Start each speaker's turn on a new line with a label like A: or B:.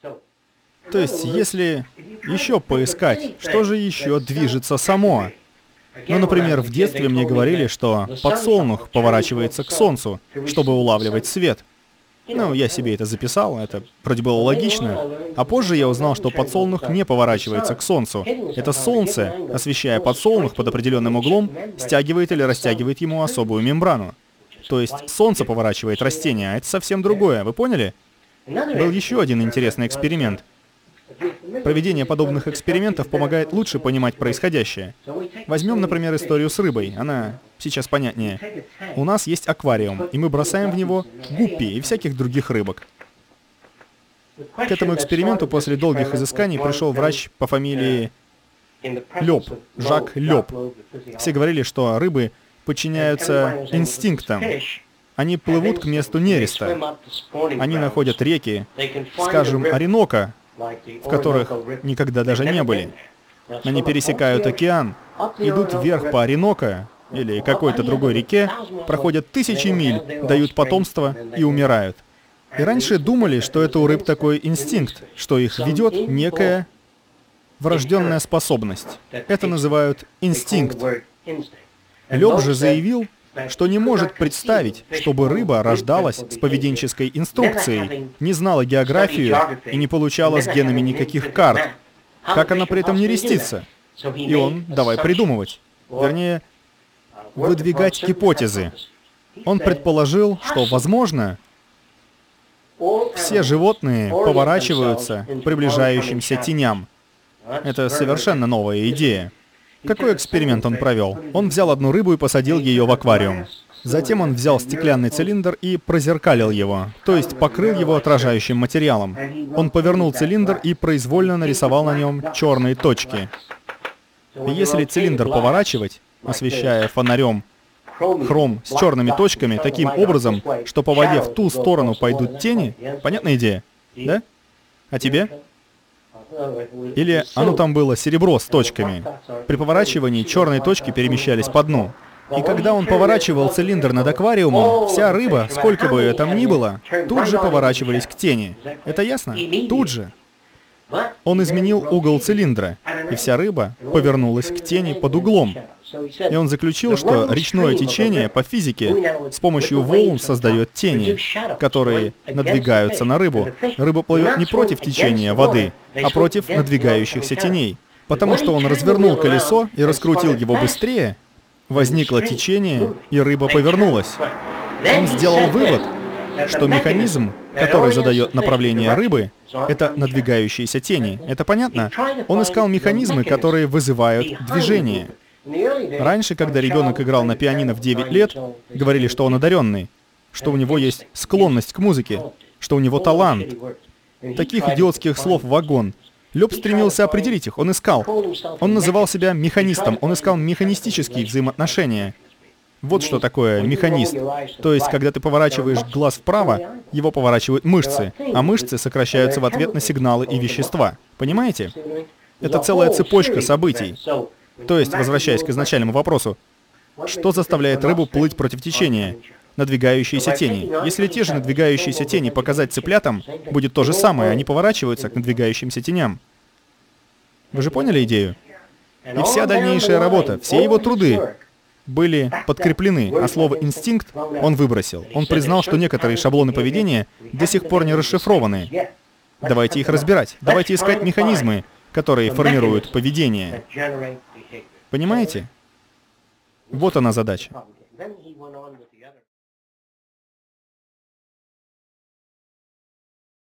A: То есть, если еще поискать, что же еще движется само? Ну, например, в детстве мне говорили, что подсолнух поворачивается к солнцу, чтобы улавливать свет. Ну, я себе это записал, это вроде было логично. А позже я узнал, что подсолнух не поворачивается к солнцу. Это солнце, освещая подсолнух под определенным углом, стягивает или растягивает ему особую мембрану. То есть солнце поворачивает растение, а это совсем другое, вы поняли? Был еще один интересный эксперимент. Проведение подобных экспериментов помогает лучше понимать происходящее. Возьмем, например, историю с рыбой. Она сейчас понятнее. У нас есть аквариум, и мы бросаем в него гуппи и всяких других рыбок. К этому эксперименту после долгих изысканий пришел врач по фамилии Лёб, Жак Лёб. Все говорили, что рыбы подчиняются инстинктам. Они плывут к месту нереста. Они находят реки, скажем, Оренока, в которых никогда даже не были. Они пересекают океан, идут вверх по Оренока или какой-то другой реке, проходят тысячи миль, дают потомство и умирают. И раньше думали, что это у рыб такой инстинкт, что их ведет некая врожденная способность. Это называют инстинкт. Лёб же заявил, что не может представить, чтобы рыба рождалась с поведенческой инструкцией, не знала географию и не получала с генами никаких карт. Как она при этом не рестится? И он, давай придумывать. Вернее, выдвигать гипотезы. Он предположил, что, возможно, все животные поворачиваются к приближающимся теням. Это совершенно новая идея. Какой эксперимент он провел? Он взял одну рыбу и посадил ее в аквариум. Затем он взял стеклянный цилиндр и прозеркалил его, то есть покрыл его отражающим материалом. Он повернул цилиндр и произвольно нарисовал на нем черные точки. Если цилиндр поворачивать, освещая фонарем хром с черными точками таким образом, что по воде в ту сторону пойдут тени, понятная идея? Да? А тебе? Или оно там было серебро с точками. При поворачивании черные точки перемещались по дну. И когда он поворачивал цилиндр над аквариумом, вся рыба, сколько бы ее там ни было, тут же поворачивались к тени. Это ясно? Тут же. Он изменил угол цилиндра, и вся рыба повернулась к тени под углом. И он заключил, что речное течение по физике с помощью волн создает тени, которые надвигаются на рыбу. Рыба плывет не против течения воды, а против надвигающихся теней. Потому что он развернул колесо и раскрутил его быстрее, возникло течение, и рыба повернулась. Он сделал вывод, что механизм, который задает направление рыбы, это надвигающиеся тени. Это понятно? Он искал механизмы, которые вызывают движение. Раньше, когда ребенок играл на пианино в 9 лет, говорили, что он одаренный, что у него есть склонность к музыке, что у него талант. Таких идиотских слов вагон. Лёб стремился определить их, он искал. Он называл себя механистом, он искал механистические взаимоотношения. Вот что такое механист. То есть, когда ты поворачиваешь глаз вправо, его поворачивают мышцы, а мышцы сокращаются в ответ на сигналы и вещества. Понимаете? Это целая цепочка событий. То есть, возвращаясь к изначальному вопросу, что заставляет рыбу плыть против течения? Надвигающиеся тени. Если те же надвигающиеся тени показать цыплятам, будет то же самое, они поворачиваются к надвигающимся теням. Вы же поняли идею? И вся дальнейшая работа, все его труды были подкреплены, а слово «инстинкт» он выбросил. Он признал, что некоторые шаблоны поведения до сих пор не расшифрованы. Давайте их разбирать. Давайте искать механизмы, которые формируют поведение. Понимаете? Вот она задача.